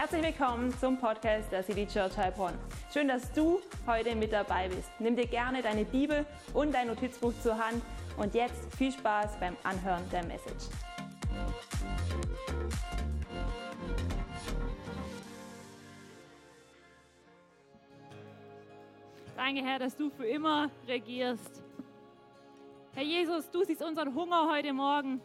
Herzlich willkommen zum Podcast der City Church Heilbronn. Schön, dass du heute mit dabei bist. Nimm dir gerne deine Bibel und dein Notizbuch zur Hand und jetzt viel Spaß beim Anhören der Message. Danke, Herr, dass du für immer regierst. Herr Jesus, du siehst unseren Hunger heute Morgen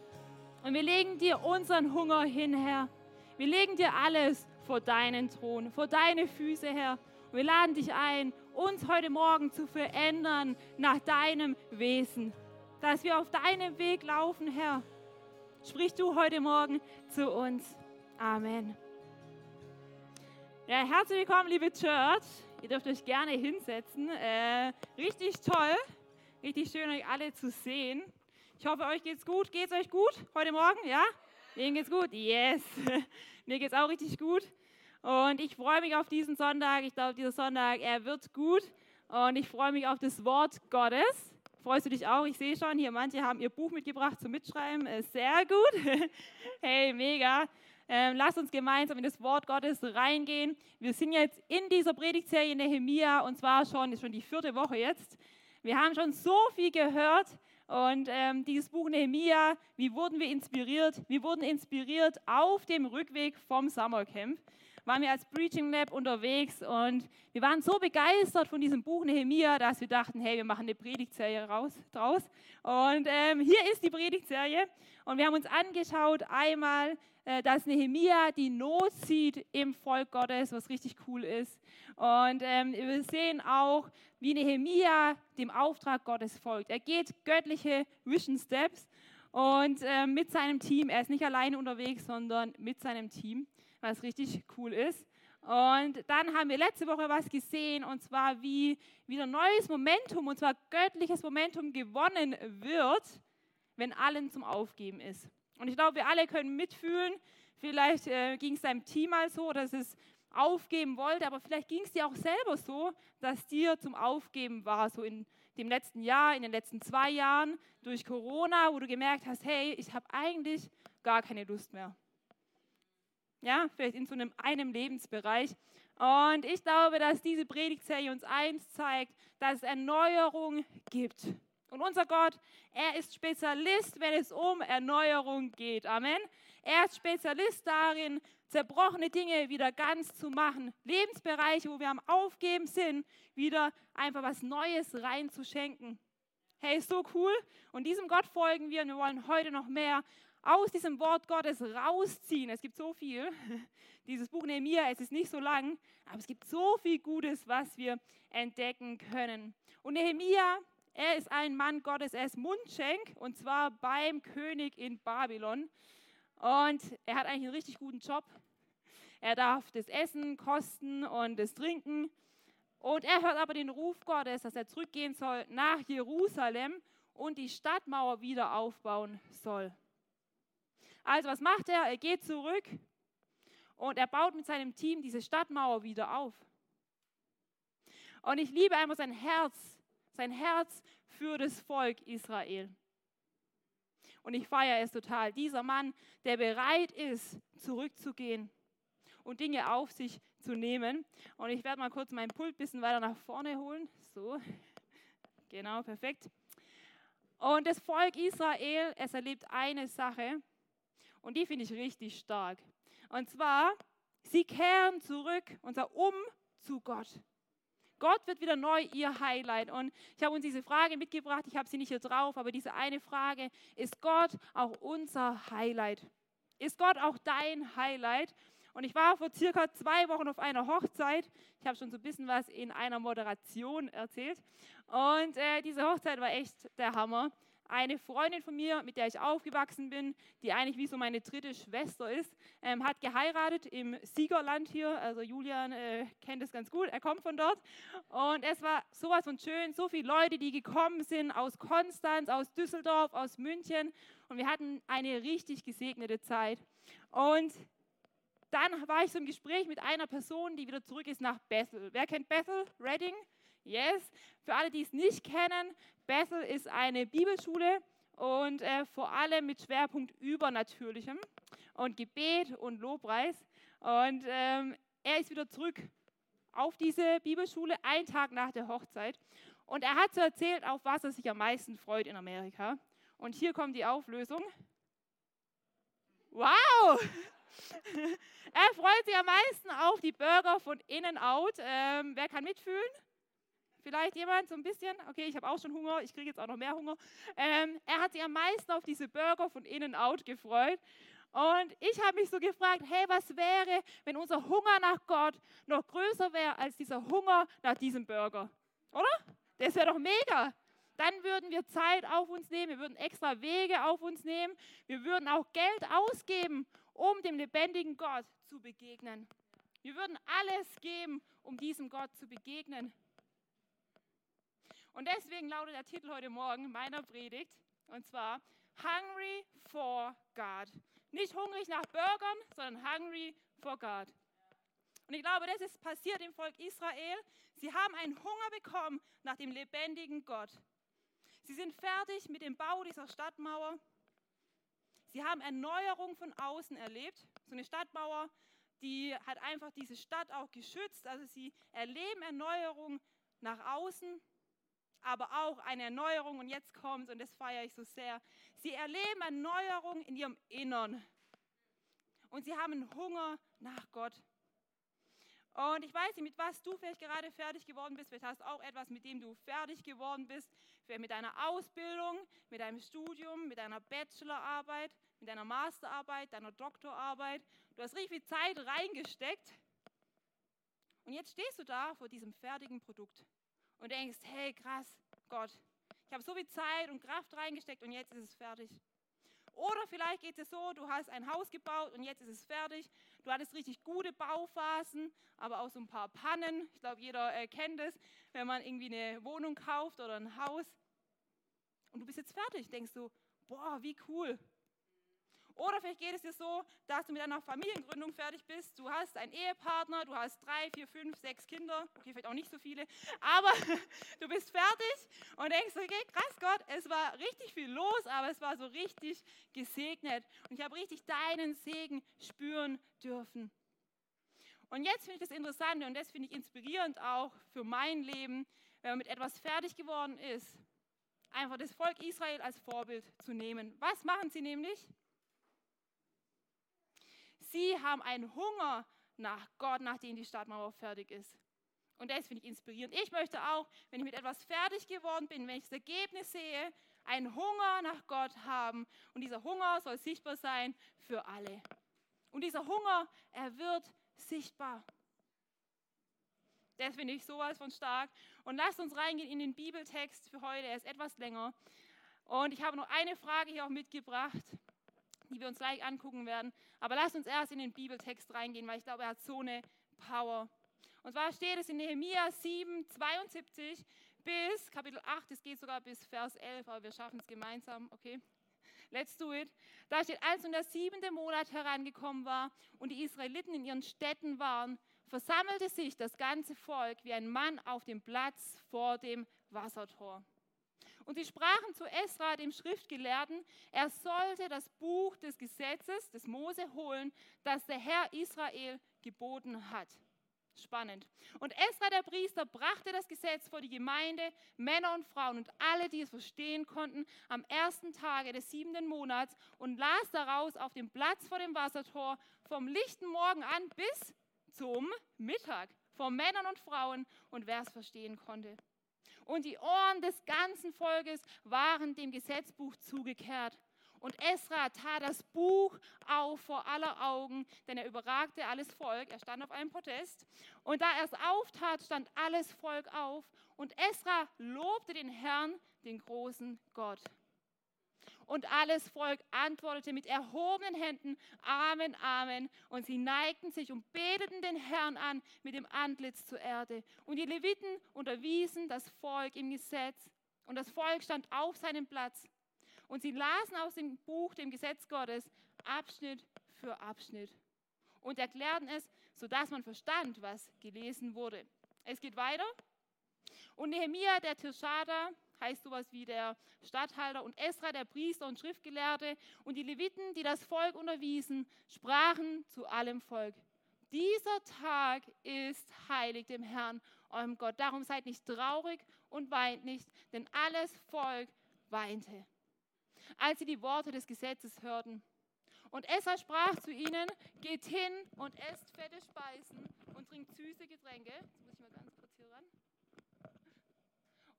und wir legen dir unseren Hunger hin, Herr. Wir legen dir alles vor deinen Thron, vor deine Füße, Herr. Und wir laden dich ein, uns heute Morgen zu verändern nach deinem Wesen, dass wir auf deinem Weg laufen, Herr. Sprich du heute Morgen zu uns. Amen. Ja, herzlich willkommen, liebe Church. Ihr dürft euch gerne hinsetzen. Äh, richtig toll, richtig schön, euch alle zu sehen. Ich hoffe, euch geht's gut. Geht's euch gut heute Morgen? Ja? Ihnen geht's gut? Yes. Mir geht's auch richtig gut. Und ich freue mich auf diesen Sonntag. Ich glaube, dieser Sonntag, er wird gut. Und ich freue mich auf das Wort Gottes. Freust du dich auch? Ich sehe schon, hier manche haben ihr Buch mitgebracht zum Mitschreiben. Äh, sehr gut. Hey, mega. Ähm, lass uns gemeinsam in das Wort Gottes reingehen. Wir sind jetzt in dieser Predigtserie Nehemia und zwar schon, ist schon die vierte Woche jetzt. Wir haben schon so viel gehört und ähm, dieses Buch Nehemia, wie wurden wir inspiriert? Wir wurden inspiriert auf dem Rückweg vom Summercamp. Waren wir als Preaching Lab unterwegs und wir waren so begeistert von diesem Buch Nehemia, dass wir dachten, hey, wir machen eine Predigtserie raus, draus. Und ähm, hier ist die Predigtserie und wir haben uns angeschaut einmal, dass Nehemia die Not sieht im Volk Gottes, was richtig cool ist. Und ähm, wir sehen auch, wie Nehemia dem Auftrag Gottes folgt. Er geht göttliche Vision Steps und äh, mit seinem Team, er ist nicht alleine unterwegs, sondern mit seinem Team, was richtig cool ist. Und dann haben wir letzte Woche was gesehen, und zwar wie wieder neues Momentum, und zwar göttliches Momentum gewonnen wird, wenn allen zum Aufgeben ist. Und ich glaube, wir alle können mitfühlen. Vielleicht äh, ging es deinem Team mal so, dass es aufgeben wollte, aber vielleicht ging es dir auch selber so, dass dir zum Aufgeben war, so in dem letzten Jahr, in den letzten zwei Jahren durch Corona, wo du gemerkt hast, hey, ich habe eigentlich gar keine Lust mehr. Ja, vielleicht in so einem, einem Lebensbereich. Und ich glaube, dass diese Predigtserie uns eins zeigt, dass es Erneuerung gibt. Und unser Gott, er ist Spezialist, wenn es um Erneuerung geht. Amen. Er ist Spezialist darin, zerbrochene Dinge wieder ganz zu machen. Lebensbereiche, wo wir am Aufgeben sind, wieder einfach was Neues reinzuschenken. Hey, ist so cool. Und diesem Gott folgen wir und wir wollen heute noch mehr aus diesem Wort Gottes rausziehen. Es gibt so viel. Dieses Buch Nehemiah, es ist nicht so lang, aber es gibt so viel Gutes, was wir entdecken können. Und Nehemiah, er ist ein Mann Gottes, er ist Mundschenk und zwar beim König in Babylon. Und er hat eigentlich einen richtig guten Job. Er darf das Essen kosten und das Trinken. Und er hört aber den Ruf Gottes, dass er zurückgehen soll nach Jerusalem und die Stadtmauer wieder aufbauen soll. Also was macht er? Er geht zurück und er baut mit seinem Team diese Stadtmauer wieder auf. Und ich liebe einfach sein Herz, sein Herz für das Volk Israel. Und ich feiere es total. Dieser Mann, der bereit ist, zurückzugehen und Dinge auf sich zu nehmen. Und ich werde mal kurz meinen Pult ein bisschen weiter nach vorne holen. So, genau, perfekt. Und das Volk Israel, es erlebt eine Sache und die finde ich richtig stark. Und zwar, sie kehren zurück und sagen, um zu Gott. Gott wird wieder neu ihr Highlight. Und ich habe uns diese Frage mitgebracht, ich habe sie nicht hier drauf, aber diese eine Frage, ist Gott auch unser Highlight? Ist Gott auch dein Highlight? Und ich war vor circa zwei Wochen auf einer Hochzeit. Ich habe schon so ein bisschen was in einer Moderation erzählt. Und äh, diese Hochzeit war echt der Hammer eine Freundin von mir, mit der ich aufgewachsen bin, die eigentlich wie so meine dritte Schwester ist, ähm, hat geheiratet im Siegerland hier. Also Julian äh, kennt es ganz gut, er kommt von dort. Und es war sowas von schön, so viele Leute, die gekommen sind aus Konstanz, aus Düsseldorf, aus München. Und wir hatten eine richtig gesegnete Zeit. Und dann war ich so im Gespräch mit einer Person, die wieder zurück ist nach Bethel. Wer kennt Bethel? Reading? Yes. Für alle, die es nicht kennen, Bethel ist eine Bibelschule und äh, vor allem mit Schwerpunkt Übernatürlichem und Gebet und Lobpreis. Und ähm, er ist wieder zurück auf diese Bibelschule, einen Tag nach der Hochzeit. Und er hat so erzählt, auf was er sich am meisten freut in Amerika. Und hier kommt die Auflösung. Wow! er freut sich am meisten auf die Burger von In-N-Out. Ähm, wer kann mitfühlen? Vielleicht jemand so ein bisschen? Okay, ich habe auch schon Hunger, ich kriege jetzt auch noch mehr Hunger. Ähm, er hat sich am meisten auf diese Burger von In-N-Out gefreut. Und ich habe mich so gefragt, hey, was wäre, wenn unser Hunger nach Gott noch größer wäre als dieser Hunger nach diesem Burger? Oder? Das wäre doch mega. Dann würden wir Zeit auf uns nehmen, wir würden extra Wege auf uns nehmen, wir würden auch Geld ausgeben, um dem lebendigen Gott zu begegnen. Wir würden alles geben, um diesem Gott zu begegnen. Und deswegen lautet der Titel heute Morgen meiner Predigt, und zwar Hungry for God. Nicht hungrig nach Burgern, sondern hungry for God. Und ich glaube, das ist passiert im Volk Israel. Sie haben einen Hunger bekommen nach dem lebendigen Gott. Sie sind fertig mit dem Bau dieser Stadtmauer. Sie haben Erneuerung von außen erlebt. So eine Stadtmauer, die hat einfach diese Stadt auch geschützt. Also sie erleben Erneuerung nach außen, aber auch eine Erneuerung, und jetzt kommt und das feiere ich so sehr. Sie erleben Erneuerung in ihrem Innern. Und sie haben Hunger nach Gott. Und ich weiß nicht, mit was du vielleicht gerade fertig geworden bist. Vielleicht hast du auch etwas, mit dem du fertig geworden bist. Vielleicht mit deiner Ausbildung, mit deinem Studium, mit deiner Bachelorarbeit, mit deiner Masterarbeit, deiner Doktorarbeit. Du hast richtig viel Zeit reingesteckt. Und jetzt stehst du da vor diesem fertigen Produkt und denkst, hey, krass, Gott, ich habe so viel Zeit und Kraft reingesteckt und jetzt ist es fertig. Oder vielleicht geht es so, du hast ein Haus gebaut und jetzt ist es fertig. Du hattest richtig gute Bauphasen, aber auch so ein paar Pannen. Ich glaube, jeder äh, kennt es, wenn man irgendwie eine Wohnung kauft oder ein Haus. Und du bist jetzt fertig, denkst du, boah, wie cool. Oder vielleicht geht es dir so, dass du mit einer Familiengründung fertig bist. Du hast einen Ehepartner, du hast drei, vier, fünf, sechs Kinder. Okay, vielleicht auch nicht so viele. Aber du bist fertig und denkst, okay, krass Gott, es war richtig viel los, aber es war so richtig gesegnet. Und ich habe richtig deinen Segen spüren dürfen. Und jetzt finde ich das Interessante und das finde ich inspirierend auch für mein Leben, wenn man mit etwas fertig geworden ist, einfach das Volk Israel als Vorbild zu nehmen. Was machen sie nämlich? Sie haben einen Hunger nach Gott, nachdem die Stadtmauer fertig ist. Und das finde ich inspirierend. Ich möchte auch, wenn ich mit etwas fertig geworden bin, wenn ich das Ergebnis sehe, einen Hunger nach Gott haben. Und dieser Hunger soll sichtbar sein für alle. Und dieser Hunger, er wird sichtbar. Das finde ich sowas von stark. Und lasst uns reingehen in den Bibeltext für heute. Er ist etwas länger. Und ich habe noch eine Frage hier auch mitgebracht die wir uns gleich angucken werden. Aber lasst uns erst in den Bibeltext reingehen, weil ich glaube, er hat so eine Power. Und zwar steht es in Nehemiah 7, 72 bis Kapitel 8, es geht sogar bis Vers 11, aber wir schaffen es gemeinsam, okay? Let's do it. Da steht, als nun der siebente Monat herangekommen war und die Israeliten in ihren Städten waren, versammelte sich das ganze Volk wie ein Mann auf dem Platz vor dem Wassertor. Und sie sprachen zu Esra, dem Schriftgelehrten, er sollte das Buch des Gesetzes des Mose holen, das der Herr Israel geboten hat. Spannend. Und Esra, der Priester, brachte das Gesetz vor die Gemeinde, Männer und Frauen und alle, die es verstehen konnten, am ersten Tage des siebenten Monats und las daraus auf dem Platz vor dem Wassertor vom lichten Morgen an bis zum Mittag vor Männern und Frauen und wer es verstehen konnte und die Ohren des ganzen Volkes waren dem Gesetzbuch zugekehrt. Und Esra tat das Buch auf vor aller Augen, denn er überragte alles Volk. Er stand auf einem Podest. Und da er es auftat, stand alles Volk auf. Und Esra lobte den Herrn, den großen Gott. Und alles Volk antwortete mit erhobenen Händen, Amen, Amen. Und sie neigten sich und beteten den Herrn an mit dem Antlitz zur Erde. Und die Leviten unterwiesen das Volk im Gesetz. Und das Volk stand auf seinem Platz. Und sie lasen aus dem Buch, dem Gesetz Gottes, Abschnitt für Abschnitt. Und erklärten es, sodass man verstand, was gelesen wurde. Es geht weiter. Und Nehemiah, der Tirschada, heißt sowas wie der Statthalter und Esra, der Priester und Schriftgelehrte und die Leviten, die das Volk unterwiesen, sprachen zu allem Volk. dieser Tag ist heilig dem Herrn, eurem Gott. Darum seid nicht traurig und weint nicht, denn alles Volk weinte. Als sie die Worte des Gesetzes hörten. Und Esra sprach zu ihnen, geht hin und esst fette Speisen und trinkt süße Getränke. Jetzt muss ich mal ganz kurz hier ran.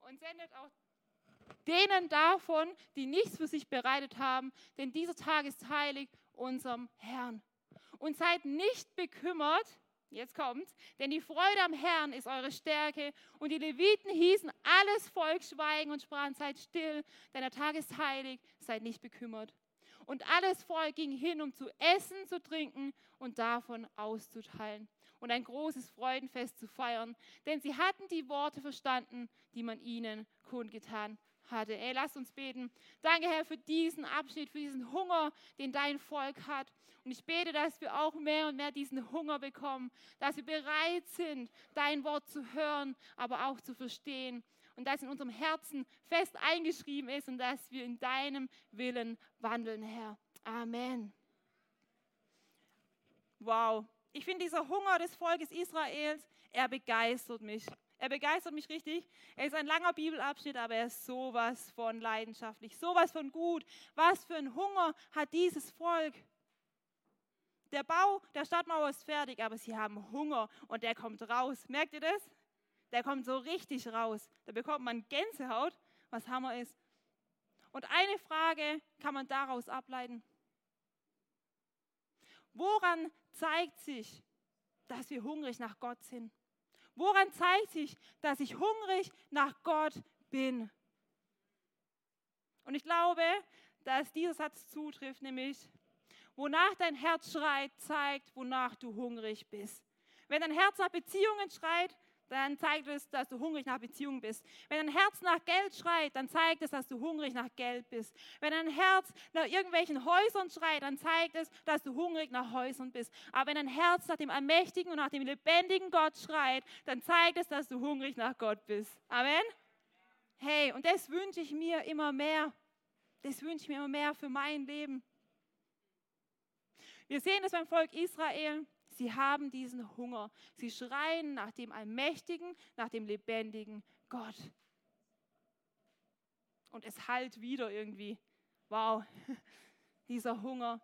Und sendet auch denen davon, die nichts für sich bereitet haben, denn dieser Tag ist heilig unserem Herrn. Und seid nicht bekümmert, jetzt kommt's, denn die Freude am Herrn ist eure Stärke. Und die Leviten hießen alles Volk schweigen und sprachen, seid still, denn der Tag ist heilig, seid nicht bekümmert. Und alles Volk ging hin, um zu essen, zu trinken und davon auszuteilen und ein großes Freudenfest zu feiern, denn sie hatten die Worte verstanden, die man ihnen kundgetan hatte. Ey, lasst uns beten. Danke, Herr, für diesen Abschnitt, für diesen Hunger, den dein Volk hat. Und ich bete, dass wir auch mehr und mehr diesen Hunger bekommen, dass wir bereit sind, dein Wort zu hören, aber auch zu verstehen. Und dass in unserem Herzen fest eingeschrieben ist und dass wir in deinem Willen wandeln, Herr. Amen. Wow. Ich finde, dieser Hunger des Volkes Israels, er begeistert mich. Er begeistert mich richtig. Er ist ein langer Bibelabschnitt, aber er ist sowas von leidenschaftlich, sowas von gut. Was für ein Hunger hat dieses Volk? Der Bau der Stadtmauer ist fertig, aber sie haben Hunger und der kommt raus. Merkt ihr das? Der kommt so richtig raus. Da bekommt man Gänsehaut, was Hammer ist. Und eine Frage kann man daraus ableiten. Woran zeigt sich, dass wir hungrig nach Gott sind? Woran zeigt sich, dass ich hungrig nach Gott bin? Und ich glaube, dass dieser Satz zutrifft, nämlich, wonach dein Herz schreit, zeigt, wonach du hungrig bist. Wenn dein Herz nach Beziehungen schreit, dann zeigt es, dass du hungrig nach Beziehungen bist. Wenn dein Herz nach Geld schreit, dann zeigt es, dass du hungrig nach Geld bist. Wenn dein Herz nach irgendwelchen Häusern schreit, dann zeigt es, dass du hungrig nach Häusern bist. Aber wenn dein Herz nach dem allmächtigen und nach dem lebendigen Gott schreit, dann zeigt es, dass du hungrig nach Gott bist. Amen? Hey, und das wünsche ich mir immer mehr. Das wünsche ich mir immer mehr für mein Leben. Wir sehen das beim Volk Israel. Sie haben diesen Hunger. Sie schreien nach dem allmächtigen, nach dem lebendigen Gott. Und es halt wieder irgendwie. Wow, dieser Hunger.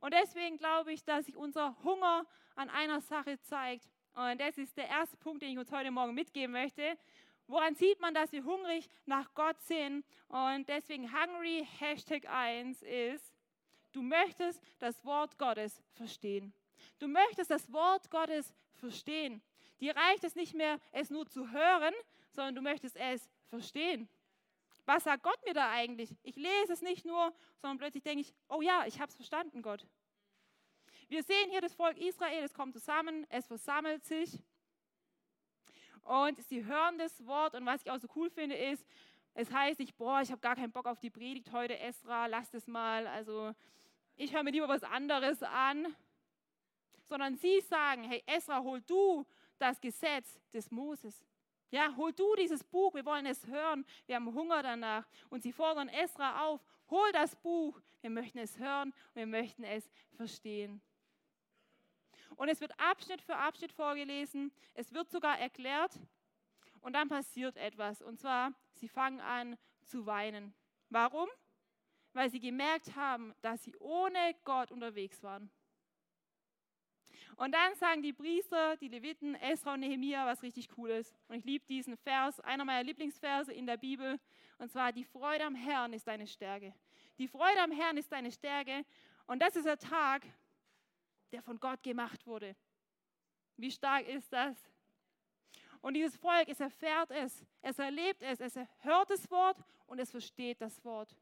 Und deswegen glaube ich, dass sich unser Hunger an einer Sache zeigt. Und das ist der erste Punkt, den ich uns heute Morgen mitgeben möchte. Woran sieht man, dass wir hungrig nach Gott sind? Und deswegen Hungry Hashtag 1 ist, du möchtest das Wort Gottes verstehen. Du möchtest das Wort Gottes verstehen. Dir reicht es nicht mehr, es nur zu hören, sondern du möchtest es verstehen. Was sagt Gott mir da eigentlich? Ich lese es nicht nur, sondern plötzlich denke ich, oh ja, ich habe es verstanden, Gott. Wir sehen hier das Volk Israel, es kommt zusammen, es versammelt sich und sie hören das Wort und was ich auch so cool finde ist, es heißt nicht, boah, ich habe gar keinen Bock auf die Predigt heute, Esra, lass das mal, also ich höre mir lieber was anderes an sondern sie sagen, hey Esra, hol du das Gesetz des Moses. Ja, hol du dieses Buch, wir wollen es hören, wir haben Hunger danach. Und sie fordern Esra auf, hol das Buch, wir möchten es hören wir möchten es verstehen. Und es wird Abschnitt für Abschnitt vorgelesen, es wird sogar erklärt und dann passiert etwas. Und zwar, sie fangen an zu weinen. Warum? Weil sie gemerkt haben, dass sie ohne Gott unterwegs waren. Und dann sagen die Priester, die Leviten, Esra und Nehemia was richtig Cooles. Und ich liebe diesen Vers, einer meiner Lieblingsverse in der Bibel. Und zwar, die Freude am Herrn ist deine Stärke. Die Freude am Herrn ist deine Stärke. Und das ist der Tag, der von Gott gemacht wurde. Wie stark ist das? Und dieses Volk, es erfährt es, es erlebt es, es hört das Wort und es versteht das Wort.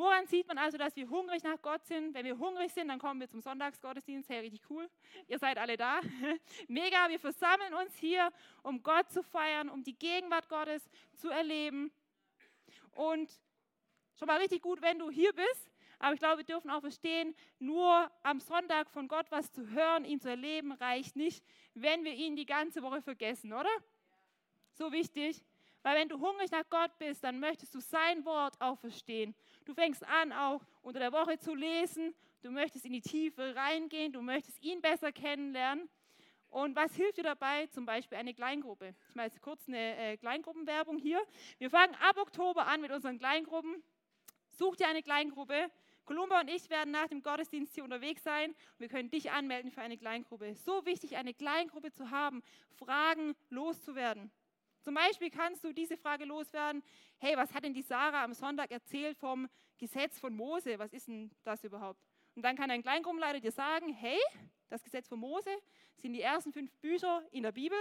Woran sieht man also, dass wir hungrig nach Gott sind? Wenn wir hungrig sind, dann kommen wir zum Sonntagsgottesdienst. Hey, richtig cool. Ihr seid alle da. Mega, wir versammeln uns hier, um Gott zu feiern, um die Gegenwart Gottes zu erleben. Und schon mal richtig gut, wenn du hier bist. Aber ich glaube, wir dürfen auch verstehen, nur am Sonntag von Gott was zu hören, ihn zu erleben, reicht nicht, wenn wir ihn die ganze Woche vergessen, oder? So wichtig. Weil wenn du hungrig nach Gott bist, dann möchtest du sein Wort auch verstehen. Du fängst an, auch unter der Woche zu lesen. Du möchtest in die Tiefe reingehen. Du möchtest ihn besser kennenlernen. Und was hilft dir dabei? Zum Beispiel eine Kleingruppe. Ich mache jetzt kurz eine äh, Kleingruppenwerbung hier. Wir fangen ab Oktober an mit unseren Kleingruppen. Such dir eine Kleingruppe. Columba und ich werden nach dem Gottesdienst hier unterwegs sein. Wir können dich anmelden für eine Kleingruppe. So wichtig, eine Kleingruppe zu haben, Fragen loszuwerden. Zum Beispiel kannst du diese Frage loswerden, hey, was hat denn die Sarah am Sonntag erzählt vom Gesetz von Mose? Was ist denn das überhaupt? Und dann kann ein Kleingruppenleiter dir sagen, hey, das Gesetz von Mose sind die ersten fünf Bücher in der Bibel,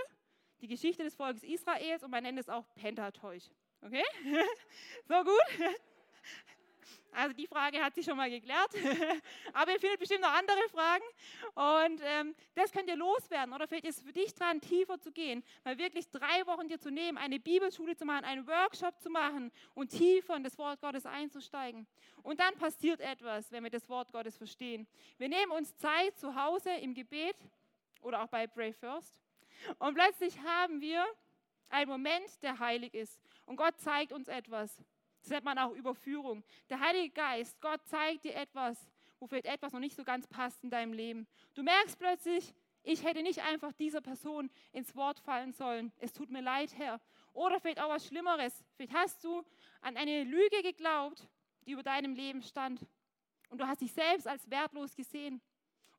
die Geschichte des Volkes Israels und man nennt es auch Pentateuch. Okay? so gut? Also die Frage hat sich schon mal geklärt. Aber ihr findet bestimmt noch andere Fragen. Und ähm, das könnt ihr loswerden. Oder ist es für dich dran, tiefer zu gehen. Mal wirklich drei Wochen dir zu nehmen, eine Bibelschule zu machen, einen Workshop zu machen und tiefer in das Wort Gottes einzusteigen. Und dann passiert etwas, wenn wir das Wort Gottes verstehen. Wir nehmen uns Zeit zu Hause im Gebet oder auch bei Pray First. Und plötzlich haben wir einen Moment, der heilig ist. Und Gott zeigt uns etwas. Das nennt man auch Überführung. Der Heilige Geist, Gott zeigt dir etwas, wo vielleicht etwas noch nicht so ganz passt in deinem Leben. Du merkst plötzlich, ich hätte nicht einfach dieser Person ins Wort fallen sollen. Es tut mir leid, Herr. Oder vielleicht auch was Schlimmeres. Vielleicht hast du an eine Lüge geglaubt, die über deinem Leben stand. Und du hast dich selbst als wertlos gesehen.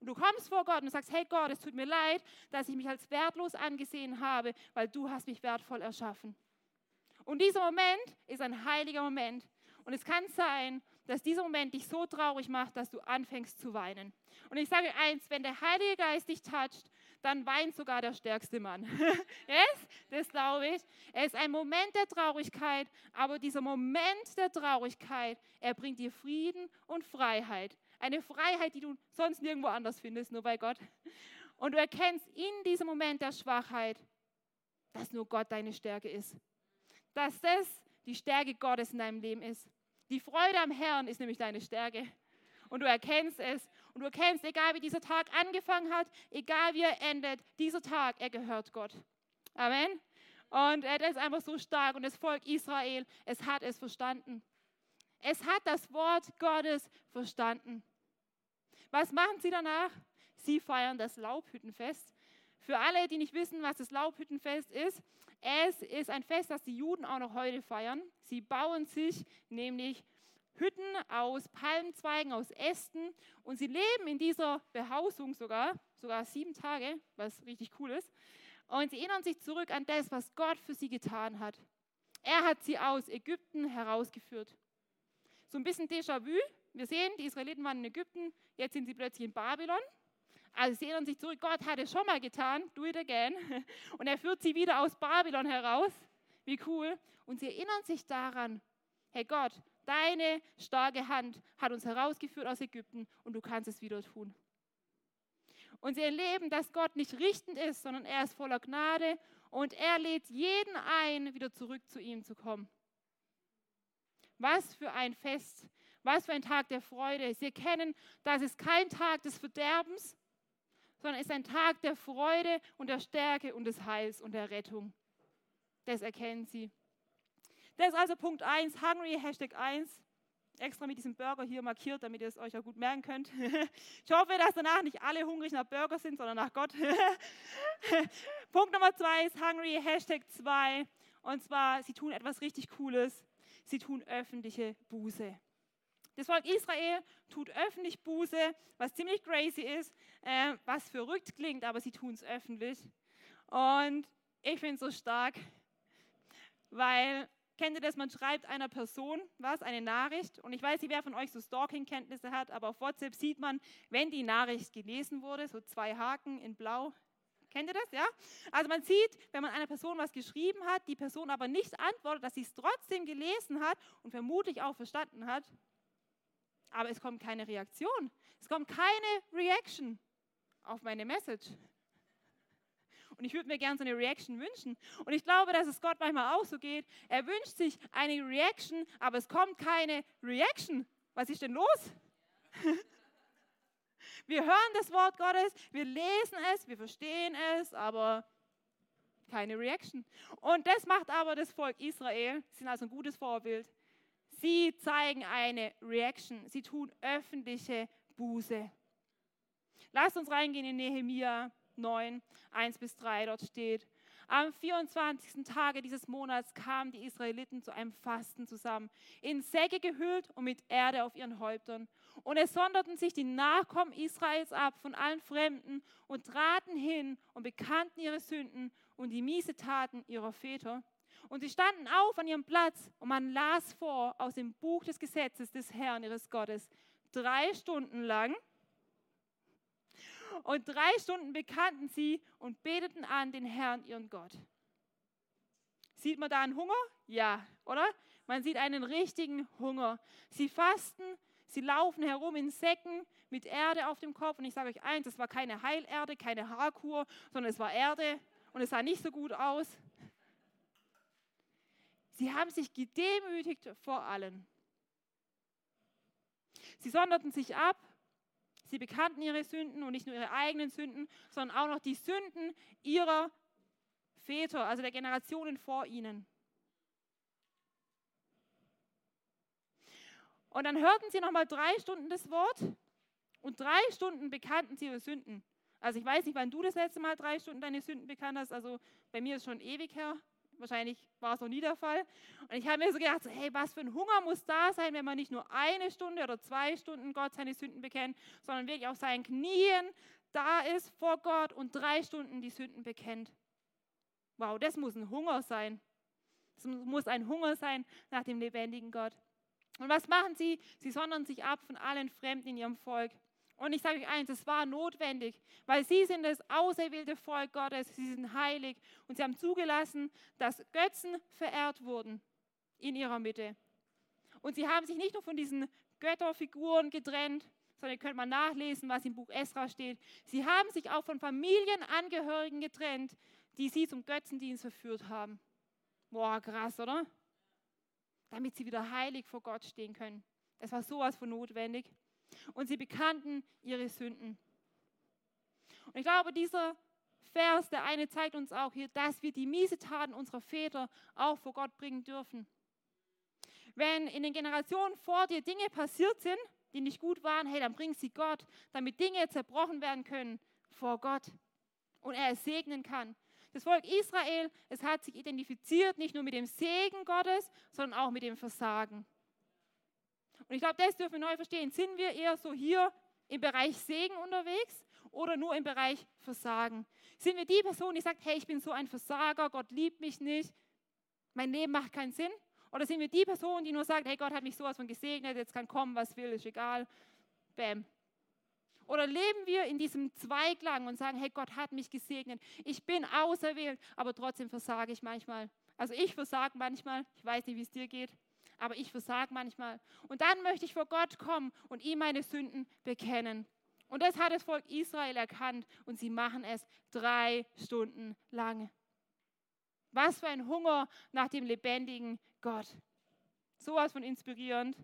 Und du kommst vor Gott und sagst, hey Gott, es tut mir leid, dass ich mich als wertlos angesehen habe, weil du hast mich wertvoll erschaffen. Und dieser Moment ist ein heiliger Moment. Und es kann sein, dass dieser Moment dich so traurig macht, dass du anfängst zu weinen. Und ich sage eins, wenn der Heilige Geist dich toucht, dann weint sogar der stärkste Mann. yes? Das glaube ich. Es ist ein Moment der Traurigkeit, aber dieser Moment der Traurigkeit, er bringt dir Frieden und Freiheit. Eine Freiheit, die du sonst nirgendwo anders findest, nur bei Gott. Und du erkennst in diesem Moment der Schwachheit, dass nur Gott deine Stärke ist dass das die Stärke Gottes in deinem Leben ist. Die Freude am Herrn ist nämlich deine Stärke. Und du erkennst es. Und du erkennst, egal wie dieser Tag angefangen hat, egal wie er endet, dieser Tag, er gehört Gott. Amen. Und er ist einfach so stark. Und das Volk Israel, es hat es verstanden. Es hat das Wort Gottes verstanden. Was machen sie danach? Sie feiern das Laubhüttenfest. Für alle, die nicht wissen, was das Laubhüttenfest ist, es ist ein Fest, das die Juden auch noch heute feiern. Sie bauen sich nämlich Hütten aus Palmzweigen, aus Ästen und sie leben in dieser Behausung sogar, sogar sieben Tage, was richtig cool ist. Und sie erinnern sich zurück an das, was Gott für sie getan hat. Er hat sie aus Ägypten herausgeführt. So ein bisschen Déjà-vu. Wir sehen, die Israeliten waren in Ägypten, jetzt sind sie plötzlich in Babylon. Also sie erinnern sich zurück, Gott hat es schon mal getan, do it again. Und er führt sie wieder aus Babylon heraus. Wie cool. Und sie erinnern sich daran, hey Gott, deine starke Hand hat uns herausgeführt aus Ägypten und du kannst es wieder tun. Und sie erleben, dass Gott nicht richtend ist, sondern er ist voller Gnade und er lädt jeden ein, wieder zurück zu ihm zu kommen. Was für ein Fest, was für ein Tag der Freude. Sie erkennen, das ist kein Tag des Verderbens, sondern ist ein Tag der Freude und der Stärke und des Heils und der Rettung. Das erkennen sie. Das ist also Punkt 1, Hungry, Hashtag 1. Extra mit diesem Burger hier markiert, damit ihr es euch auch gut merken könnt. Ich hoffe, dass danach nicht alle hungrig nach Burger sind, sondern nach Gott. Punkt Nummer 2 ist Hungry, Hashtag 2. Und zwar, sie tun etwas richtig Cooles. Sie tun öffentliche Buße. Das Volk Israel tut öffentlich Buße, was ziemlich crazy ist, äh, was verrückt klingt, aber sie tun es öffentlich. Und ich finde es so stark, weil, kennt ihr das, man schreibt einer Person was, eine Nachricht. Und ich weiß nicht, wer von euch so Stalking-Kenntnisse hat, aber auf WhatsApp sieht man, wenn die Nachricht gelesen wurde, so zwei Haken in blau. Kennt ihr das? Ja? Also man sieht, wenn man einer Person was geschrieben hat, die Person aber nicht antwortet, dass sie es trotzdem gelesen hat und vermutlich auch verstanden hat, aber es kommt keine Reaktion. Es kommt keine Reaction auf meine Message. Und ich würde mir gerne so eine Reaction wünschen. Und ich glaube, dass es Gott manchmal auch so geht. Er wünscht sich eine Reaction, aber es kommt keine Reaction. Was ist denn los? Wir hören das Wort Gottes, wir lesen es, wir verstehen es, aber keine Reaction. Und das macht aber das Volk Israel. Sie sind also ein gutes Vorbild. Sie zeigen eine Reaction. Sie tun öffentliche Buße. Lasst uns reingehen in Nehemia 9, 1 bis 3, dort steht, am 24. Tage dieses Monats kamen die Israeliten zu einem Fasten zusammen, in Säcke gehüllt und mit Erde auf ihren Häuptern. Und es sonderten sich die Nachkommen Israels ab von allen Fremden und traten hin und bekannten ihre Sünden und die Miesetaten ihrer Väter. Und sie standen auf an ihrem Platz und man las vor aus dem Buch des Gesetzes des Herrn ihres Gottes drei Stunden lang und drei Stunden bekannten sie und beteten an den Herrn, ihren Gott. Sieht man da einen Hunger? Ja, oder? Man sieht einen richtigen Hunger. Sie fasten, sie laufen herum in Säcken mit Erde auf dem Kopf. Und ich sage euch eins, es war keine Heilerde, keine Haarkur, sondern es war Erde und es sah nicht so gut aus. Sie haben sich gedemütigt vor allen. Sie sonderten sich ab Sie bekannten ihre Sünden und nicht nur ihre eigenen Sünden, sondern auch noch die Sünden ihrer Väter, also der Generationen vor ihnen. Und dann hörten sie nochmal drei Stunden das Wort und drei Stunden bekannten sie ihre Sünden. Also ich weiß nicht, wann du das letzte Mal drei Stunden deine Sünden bekannt hast. Also bei mir ist schon ewig her. Wahrscheinlich war es noch nie der Fall. Und ich habe mir so gedacht, so, hey, was für ein Hunger muss da sein, wenn man nicht nur eine Stunde oder zwei Stunden Gott seine Sünden bekennt, sondern wirklich auf seinen Knien da ist vor Gott und drei Stunden die Sünden bekennt. Wow, das muss ein Hunger sein. Es muss ein Hunger sein nach dem lebendigen Gott. Und was machen sie? Sie sondern sich ab von allen Fremden in ihrem Volk. Und ich sage euch eins, es war notwendig, weil sie sind das auserwählte Volk Gottes, sie sind heilig und sie haben zugelassen, dass Götzen verehrt wurden in ihrer Mitte. Und sie haben sich nicht nur von diesen Götterfiguren getrennt, sondern ihr könnt mal nachlesen, was im Buch Esra steht. Sie haben sich auch von Familienangehörigen getrennt, die sie zum Götzendienst verführt haben. Boah, krass, oder? Damit sie wieder heilig vor Gott stehen können. Es war sowas von notwendig und sie bekannten ihre Sünden. Und ich glaube, dieser Vers, der eine zeigt uns auch hier, dass wir die Miesetaten unserer Väter auch vor Gott bringen dürfen. Wenn in den Generationen vor dir Dinge passiert sind, die nicht gut waren, hey, dann bring sie Gott, damit Dinge zerbrochen werden können vor Gott und er es segnen kann. Das Volk Israel, es hat sich identifiziert nicht nur mit dem Segen Gottes, sondern auch mit dem Versagen. Und ich glaube, das dürfen wir neu verstehen. Sind wir eher so hier im Bereich Segen unterwegs oder nur im Bereich Versagen? Sind wir die Person, die sagt, hey, ich bin so ein Versager, Gott liebt mich nicht, mein Leben macht keinen Sinn? Oder sind wir die Person, die nur sagt, hey, Gott hat mich sowas von gesegnet, jetzt kann kommen, was will, ist egal. Bäm. Oder leben wir in diesem Zweiklang und sagen, hey, Gott hat mich gesegnet, ich bin auserwählt, aber trotzdem versage ich manchmal. Also ich versage manchmal, ich weiß nicht, wie es dir geht aber ich versage manchmal. Und dann möchte ich vor Gott kommen und ihm meine Sünden bekennen. Und das hat das Volk Israel erkannt und sie machen es drei Stunden lang. Was für ein Hunger nach dem lebendigen Gott. Sowas von inspirierend.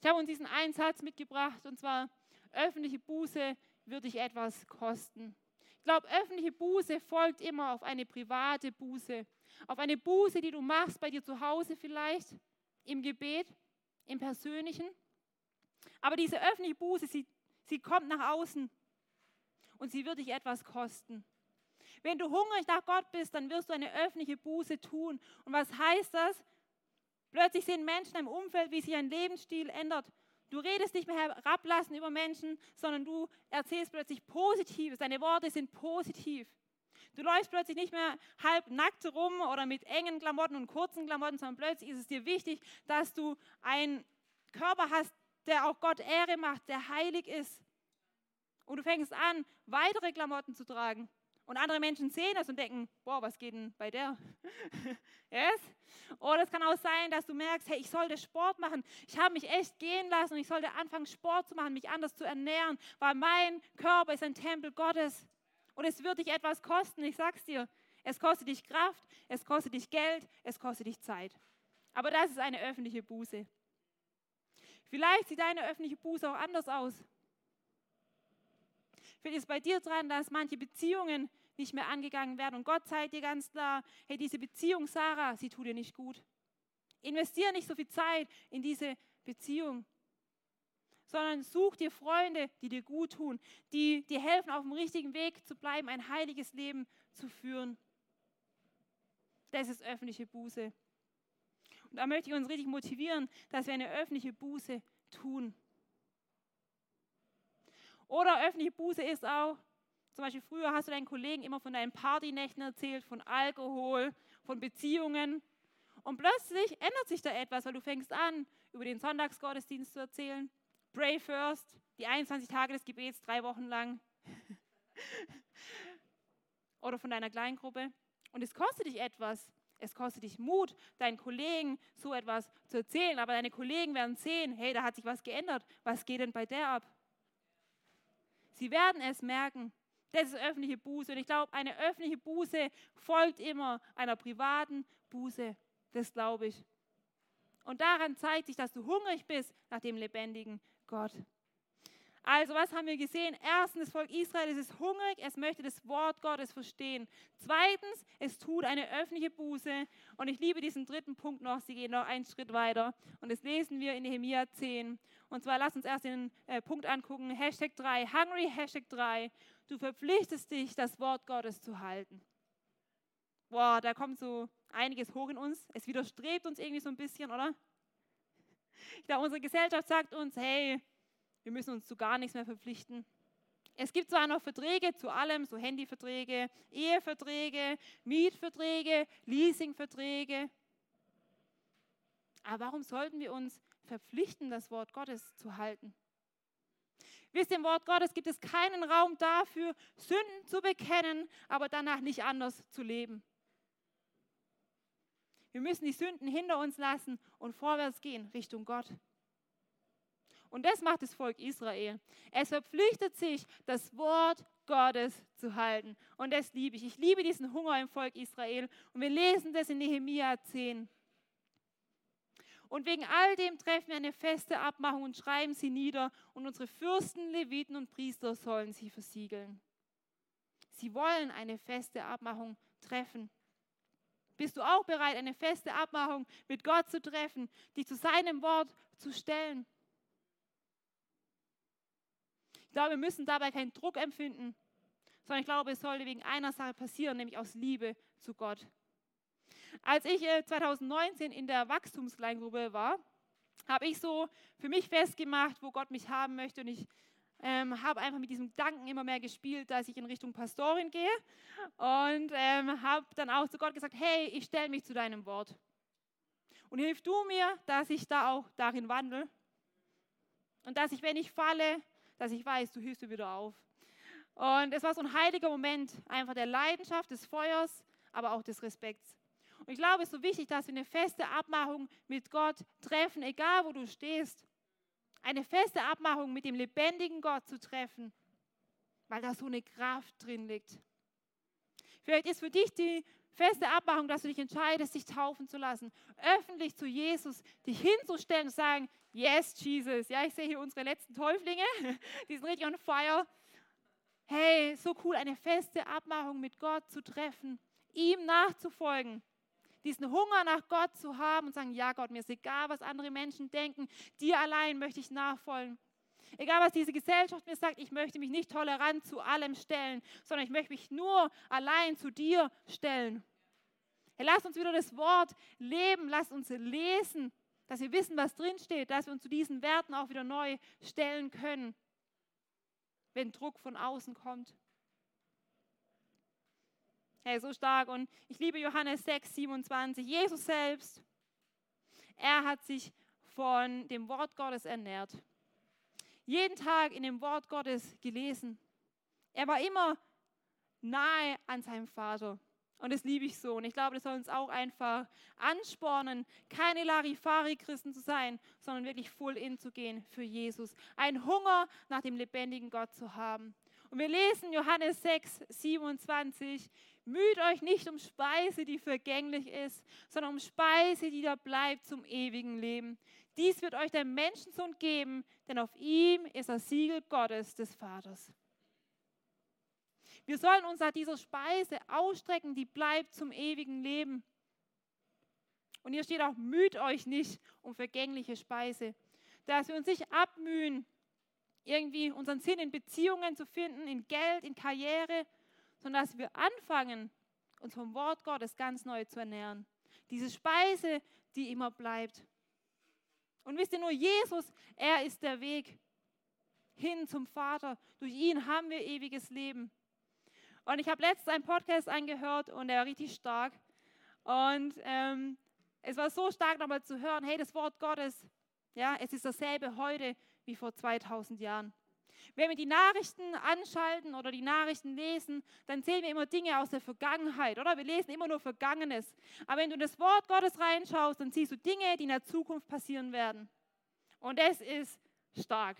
Ich habe uns diesen einen Satz mitgebracht und zwar, öffentliche Buße wird dich etwas kosten glaube, öffentliche Buße folgt immer auf eine private Buße. Auf eine Buße, die du machst bei dir zu Hause vielleicht, im Gebet, im Persönlichen. Aber diese öffentliche Buße, sie, sie kommt nach außen und sie wird dich etwas kosten. Wenn du hungrig nach Gott bist, dann wirst du eine öffentliche Buße tun. Und was heißt das? Plötzlich sehen Menschen im Umfeld, wie sich ein Lebensstil ändert. Du redest nicht mehr herablassen über Menschen, sondern du erzählst plötzlich Positives. Deine Worte sind positiv. Du läufst plötzlich nicht mehr halb nackt rum oder mit engen Klamotten und kurzen Klamotten, sondern plötzlich ist es dir wichtig, dass du einen Körper hast, der auch Gott Ehre macht, der heilig ist. Und du fängst an, weitere Klamotten zu tragen. Und andere Menschen sehen das und denken, boah, was geht denn bei der? yes? Oder es kann auch sein, dass du merkst, hey, ich sollte Sport machen. Ich habe mich echt gehen lassen und ich sollte anfangen, Sport zu machen, mich anders zu ernähren, weil mein Körper ist ein Tempel Gottes. Und es wird dich etwas kosten, ich sag's dir. Es kostet dich Kraft, es kostet dich Geld, es kostet dich Zeit. Aber das ist eine öffentliche Buße. Vielleicht sieht deine öffentliche Buße auch anders aus. Vielleicht ist bei dir dran, dass manche Beziehungen nicht mehr angegangen werden. Und Gott zeigt dir ganz klar, hey, diese Beziehung, Sarah, sie tut dir nicht gut. Investiere nicht so viel Zeit in diese Beziehung, sondern such dir Freunde, die dir gut tun, die dir helfen, auf dem richtigen Weg zu bleiben, ein heiliges Leben zu führen. Das ist öffentliche Buße. Und da möchte ich uns richtig motivieren, dass wir eine öffentliche Buße tun. Oder öffentliche Buße ist auch, zum Beispiel früher hast du deinen Kollegen immer von deinen Partynächten erzählt, von Alkohol, von Beziehungen. Und plötzlich ändert sich da etwas, weil du fängst an, über den Sonntagsgottesdienst zu erzählen. Pray first, die 21 Tage des Gebets, drei Wochen lang. Oder von deiner Kleingruppe. Und es kostet dich etwas. Es kostet dich Mut, deinen Kollegen so etwas zu erzählen. Aber deine Kollegen werden sehen, hey, da hat sich was geändert. Was geht denn bei der ab? Sie werden es merken. Das ist öffentliche Buße. Und ich glaube, eine öffentliche Buße folgt immer einer privaten Buße. Das glaube ich. Und daran zeigt sich, dass du hungrig bist nach dem lebendigen Gott. Also, was haben wir gesehen? Erstens, das Volk Israel ist hungrig, es möchte das Wort Gottes verstehen. Zweitens, es tut eine öffentliche Buße. Und ich liebe diesen dritten Punkt noch, sie gehen noch einen Schritt weiter. Und das lesen wir in Nehemiah 10. Und zwar, lass uns erst den äh, Punkt angucken. Hashtag 3, Hungry, Hashtag 3. Du verpflichtest dich, das Wort Gottes zu halten. Boah, da kommt so einiges hoch in uns. Es widerstrebt uns irgendwie so ein bisschen, oder? Ich glaube, unsere Gesellschaft sagt uns, hey, wir müssen uns zu gar nichts mehr verpflichten. Es gibt zwar noch Verträge zu allem, so Handyverträge, Eheverträge, Mietverträge, Leasingverträge. Aber warum sollten wir uns verpflichten, das Wort Gottes zu halten? Wisst ihr, im Wort Gottes gibt es keinen Raum dafür, Sünden zu bekennen, aber danach nicht anders zu leben. Wir müssen die Sünden hinter uns lassen und vorwärts gehen Richtung Gott. Und das macht das Volk Israel. Es verpflichtet sich, das Wort Gottes zu halten. Und das liebe ich. Ich liebe diesen Hunger im Volk Israel. Und wir lesen das in Nehemia 10. Und wegen all dem treffen wir eine feste Abmachung und schreiben sie nieder. Und unsere Fürsten, Leviten und Priester sollen sie versiegeln. Sie wollen eine feste Abmachung treffen. Bist du auch bereit, eine feste Abmachung mit Gott zu treffen, dich zu seinem Wort zu stellen? Ich glaube, wir müssen dabei keinen Druck empfinden, sondern ich glaube, es sollte wegen einer Sache passieren, nämlich aus Liebe zu Gott. Als ich 2019 äh, in der Wachstumskleingruppe war, habe ich so für mich festgemacht, wo Gott mich haben möchte und ich ähm, habe einfach mit diesem Gedanken immer mehr gespielt, dass ich in Richtung Pastorin gehe und ähm, habe dann auch zu Gott gesagt, hey, ich stelle mich zu deinem Wort. Und hilf du mir, dass ich da auch darin wandle und dass ich, wenn ich falle, dass ich weiß, du hilfst mir wieder auf. Und es war so ein heiliger Moment, einfach der Leidenschaft, des Feuers, aber auch des Respekts. Und ich glaube, es ist so wichtig, dass wir eine feste Abmachung mit Gott treffen, egal wo du stehst eine feste Abmachung mit dem lebendigen Gott zu treffen, weil da so eine Kraft drin liegt. Vielleicht ist für dich die feste Abmachung, dass du dich entscheidest, dich taufen zu lassen, öffentlich zu Jesus, dich hinzustellen und sagen, yes, Jesus. Ja, ich sehe hier unsere letzten Täuflinge, die sind richtig on fire. Hey, so cool, eine feste Abmachung mit Gott zu treffen, ihm nachzufolgen diesen Hunger nach Gott zu haben und sagen, ja Gott, mir ist egal, was andere Menschen denken, dir allein möchte ich nachfolgen. Egal, was diese Gesellschaft mir sagt, ich möchte mich nicht tolerant zu allem stellen, sondern ich möchte mich nur allein zu dir stellen. Hey, lass uns wieder das Wort leben, lass uns lesen, dass wir wissen, was drinsteht, dass wir uns zu diesen Werten auch wieder neu stellen können, wenn Druck von außen kommt. Hey, so stark. Und ich liebe Johannes 6, 27. Jesus selbst, er hat sich von dem Wort Gottes ernährt. Jeden Tag in dem Wort Gottes gelesen. Er war immer nahe an seinem Vater. Und das liebe ich so. Und ich glaube, das soll uns auch einfach anspornen, keine Larifari-Christen zu sein, sondern wirklich full in zu gehen für Jesus. Ein Hunger nach dem lebendigen Gott zu haben. Und wir lesen Johannes 6, 27. Müht euch nicht um Speise, die vergänglich ist, sondern um Speise, die da bleibt zum ewigen Leben. Dies wird euch der Menschensohn geben, denn auf ihm ist das Siegel Gottes des Vaters. Wir sollen uns nach dieser Speise ausstrecken, die bleibt zum ewigen Leben. Und hier steht auch, müht euch nicht um vergängliche Speise, dass wir uns nicht abmühen irgendwie unseren Sinn in Beziehungen zu finden, in Geld, in Karriere, sondern dass wir anfangen, uns vom Wort Gottes ganz neu zu ernähren. Diese Speise, die immer bleibt. Und wisst ihr nur, Jesus, er ist der Weg hin zum Vater. Durch ihn haben wir ewiges Leben. Und ich habe letztens einen Podcast angehört und der war richtig stark. Und ähm, es war so stark nochmal zu hören, hey, das Wort Gottes, ja, es ist dasselbe heute wie vor 2000 Jahren. Wenn wir die Nachrichten anschalten oder die Nachrichten lesen, dann sehen wir immer Dinge aus der Vergangenheit, oder? Wir lesen immer nur Vergangenes. Aber wenn du in das Wort Gottes reinschaust, dann siehst du Dinge, die in der Zukunft passieren werden. Und das ist stark.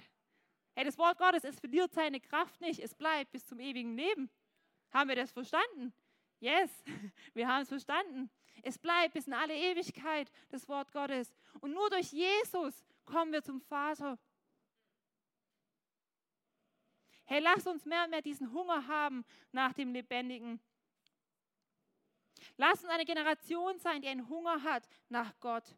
Hey, das Wort Gottes, es verliert seine Kraft nicht, es bleibt bis zum ewigen Leben. Haben wir das verstanden? Yes, wir haben es verstanden. Es bleibt bis in alle Ewigkeit das Wort Gottes. Und nur durch Jesus kommen wir zum Vater. Hey, lass uns mehr und mehr diesen Hunger haben nach dem Lebendigen. Lass uns eine Generation sein, die einen Hunger hat nach Gott.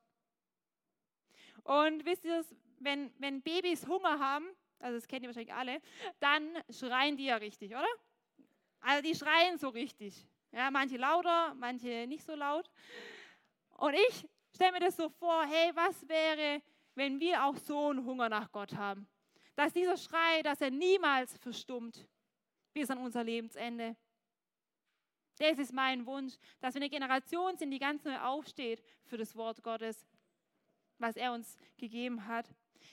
Und wisst ihr, wenn, wenn Babys Hunger haben, also das kennt ihr wahrscheinlich alle, dann schreien die ja richtig, oder? Also die schreien so richtig. Ja, manche lauter, manche nicht so laut. Und ich stelle mir das so vor, hey, was wäre, wenn wir auch so einen Hunger nach Gott haben? Dass dieser Schrei, dass er niemals verstummt bis an unser Lebensende. Das ist mein Wunsch, dass wir eine Generation sind, die ganz neu aufsteht für das Wort Gottes, was er uns gegeben hat.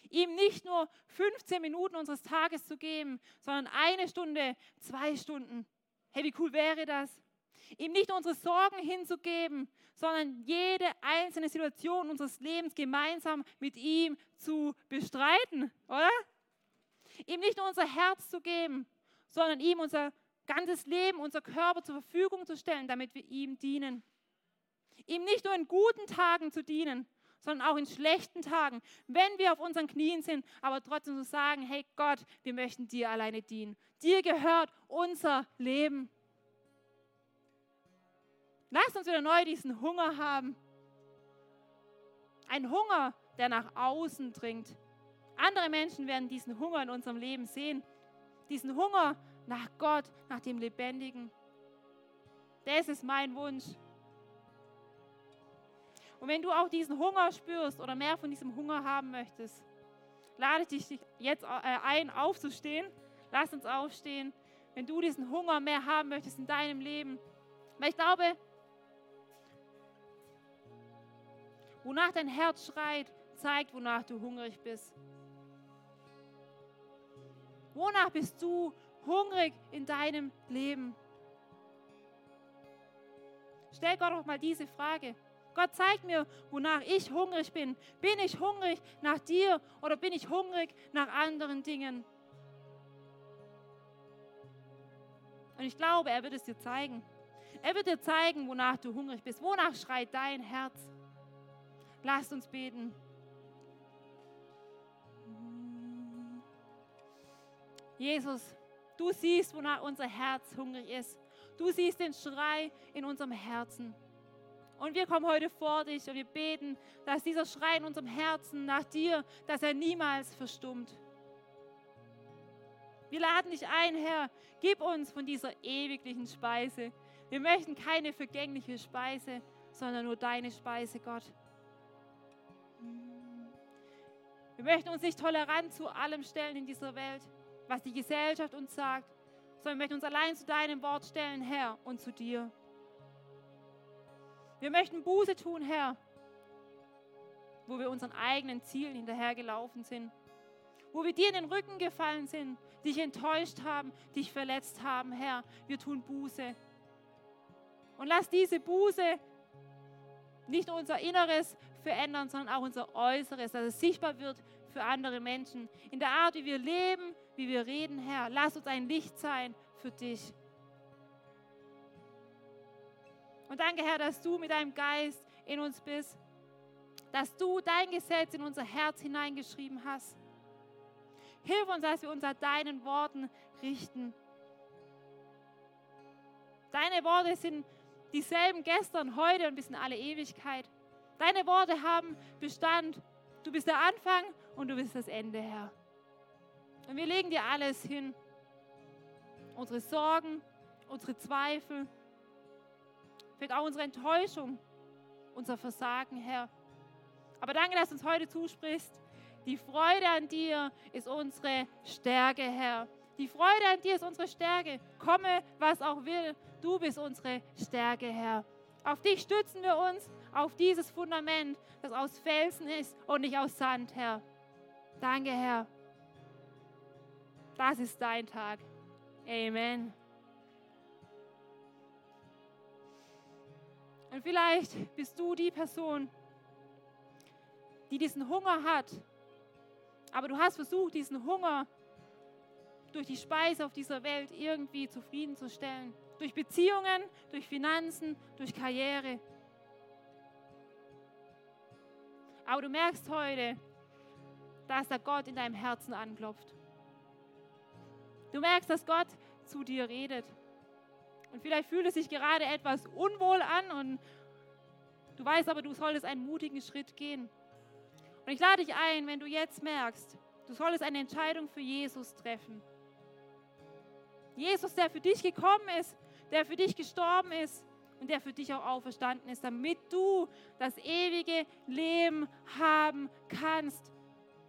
Ihm nicht nur 15 Minuten unseres Tages zu geben, sondern eine Stunde, zwei Stunden. Hey, wie cool wäre das? Ihm nicht unsere Sorgen hinzugeben, sondern jede einzelne Situation unseres Lebens gemeinsam mit ihm zu bestreiten, oder? Ihm nicht nur unser Herz zu geben, sondern ihm unser ganzes Leben, unser Körper zur Verfügung zu stellen, damit wir ihm dienen. Ihm nicht nur in guten Tagen zu dienen, sondern auch in schlechten Tagen, wenn wir auf unseren Knien sind, aber trotzdem zu sagen, hey Gott, wir möchten dir alleine dienen. Dir gehört unser Leben. Lass uns wieder neu diesen Hunger haben. Ein Hunger, der nach außen dringt. Andere Menschen werden diesen Hunger in unserem Leben sehen. Diesen Hunger nach Gott, nach dem Lebendigen. Das ist mein Wunsch. Und wenn du auch diesen Hunger spürst oder mehr von diesem Hunger haben möchtest, lade ich dich jetzt äh, ein, aufzustehen. Lass uns aufstehen, wenn du diesen Hunger mehr haben möchtest in deinem Leben. Weil ich glaube, wonach dein Herz schreit, zeigt, wonach du hungrig bist. Wonach bist du hungrig in deinem Leben? Stell Gott doch mal diese Frage. Gott zeigt mir, wonach ich hungrig bin. Bin ich hungrig nach dir oder bin ich hungrig nach anderen Dingen? Und ich glaube, er wird es dir zeigen. Er wird dir zeigen, wonach du hungrig bist. Wonach schreit dein Herz? Lasst uns beten. Jesus, du siehst, wonach unser Herz hungrig ist. Du siehst den Schrei in unserem Herzen. Und wir kommen heute vor dich und wir beten, dass dieser Schrei in unserem Herzen nach dir, dass er niemals verstummt. Wir laden dich ein, Herr, gib uns von dieser ewiglichen Speise. Wir möchten keine vergängliche Speise, sondern nur deine Speise, Gott. Wir möchten uns nicht tolerant zu allem stellen in dieser Welt was die Gesellschaft uns sagt, sondern wir möchten uns allein zu deinem Wort stellen, Herr, und zu dir. Wir möchten Buße tun, Herr, wo wir unseren eigenen Zielen hinterhergelaufen sind, wo wir dir in den Rücken gefallen sind, dich enttäuscht haben, dich verletzt haben, Herr. Wir tun Buße. Und lass diese Buße nicht unser Inneres verändern, sondern auch unser Äußeres, dass es sichtbar wird für andere Menschen. In der Art, wie wir leben, wie wir reden, Herr. Lass uns ein Licht sein für dich. Und danke, Herr, dass du mit deinem Geist in uns bist, dass du dein Gesetz in unser Herz hineingeschrieben hast. Hilf uns, dass wir uns an deinen Worten richten. Deine Worte sind dieselben gestern, heute und bis in alle Ewigkeit. Deine Worte haben Bestand. Du bist der Anfang und du bist das Ende, Herr. Und wir legen dir alles hin. Unsere Sorgen, unsere Zweifel, vielleicht auch unsere Enttäuschung, unser Versagen, Herr. Aber danke, dass du uns heute zusprichst. Die Freude an dir ist unsere Stärke, Herr. Die Freude an dir ist unsere Stärke. Komme, was auch will. Du bist unsere Stärke, Herr. Auf dich stützen wir uns, auf dieses Fundament, das aus Felsen ist und nicht aus Sand, Herr. Danke, Herr. Das ist dein Tag. Amen. Und vielleicht bist du die Person, die diesen Hunger hat. Aber du hast versucht, diesen Hunger durch die Speise auf dieser Welt irgendwie zufriedenzustellen. Durch Beziehungen, durch Finanzen, durch Karriere. Aber du merkst heute, dass der Gott in deinem Herzen anklopft. Du merkst, dass Gott zu dir redet. Und vielleicht fühlt es sich gerade etwas unwohl an und du weißt aber, du solltest einen mutigen Schritt gehen. Und ich lade dich ein, wenn du jetzt merkst, du solltest eine Entscheidung für Jesus treffen. Jesus, der für dich gekommen ist, der für dich gestorben ist und der für dich auch auferstanden ist, damit du das ewige Leben haben kannst.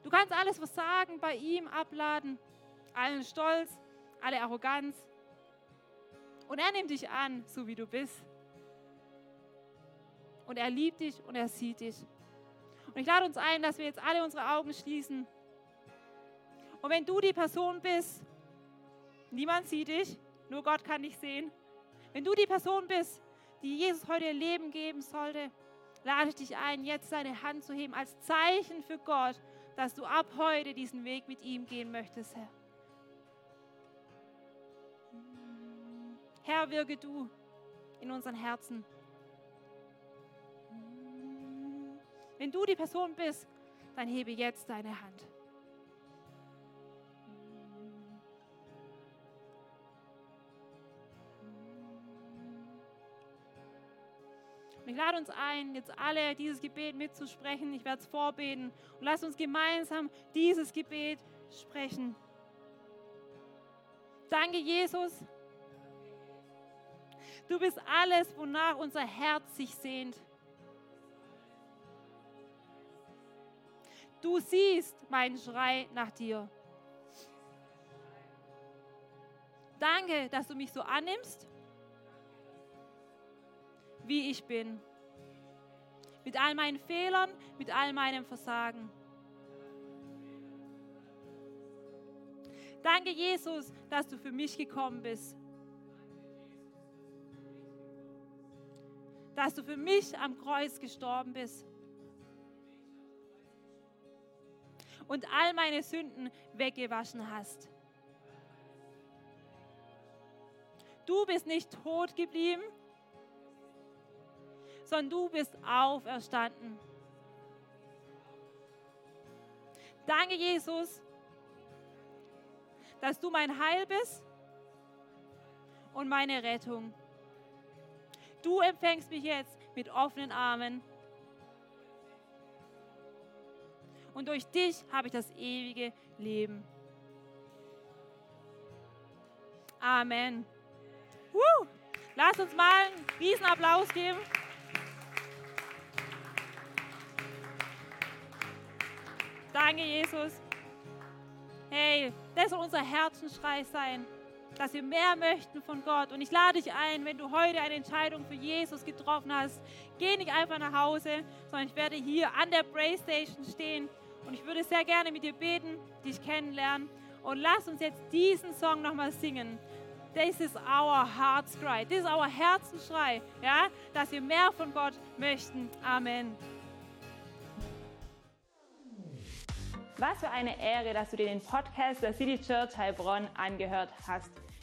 Du kannst alles Versagen bei ihm abladen, allen Stolz, alle Arroganz. Und er nimmt dich an, so wie du bist. Und er liebt dich und er sieht dich. Und ich lade uns ein, dass wir jetzt alle unsere Augen schließen. Und wenn du die Person bist, niemand sieht dich, nur Gott kann dich sehen. Wenn du die Person bist, die Jesus heute ihr Leben geben sollte, lade ich dich ein, jetzt seine Hand zu heben als Zeichen für Gott, dass du ab heute diesen Weg mit ihm gehen möchtest, Herr. Herr, wirke du in unseren Herzen. Wenn du die Person bist, dann hebe jetzt deine Hand. Und ich lade uns ein, jetzt alle dieses Gebet mitzusprechen. Ich werde es vorbeten. Und lass uns gemeinsam dieses Gebet sprechen. Danke, Jesus. Du bist alles, wonach unser Herz sich sehnt. Du siehst meinen Schrei nach dir. Danke, dass du mich so annimmst wie ich bin. Mit all meinen Fehlern, mit all meinem Versagen. Danke, Jesus, dass du für mich gekommen bist. Dass du für mich am Kreuz gestorben bist. Und all meine Sünden weggewaschen hast. Du bist nicht tot geblieben, sondern du bist auferstanden. Danke, Jesus, dass du mein Heil bist und meine Rettung. Du empfängst mich jetzt mit offenen Armen. Und durch dich habe ich das ewige Leben. Amen. Woo! Lass uns mal einen Riesenapplaus geben. Danke, Jesus. Hey, das soll unser Herzensschrei sein, dass wir mehr möchten von Gott. Und ich lade dich ein, wenn du heute eine Entscheidung für Jesus getroffen hast, geh nicht einfach nach Hause, sondern ich werde hier an der Playstation stehen und ich würde sehr gerne mit dir beten, dich kennenlernen. Und lass uns jetzt diesen Song nochmal singen. This is our heart's cry. This is our Herzensschrei, ja, dass wir mehr von Gott möchten. Amen. Was für eine Ehre, dass du dir den Podcast der City Church Heilbronn angehört hast.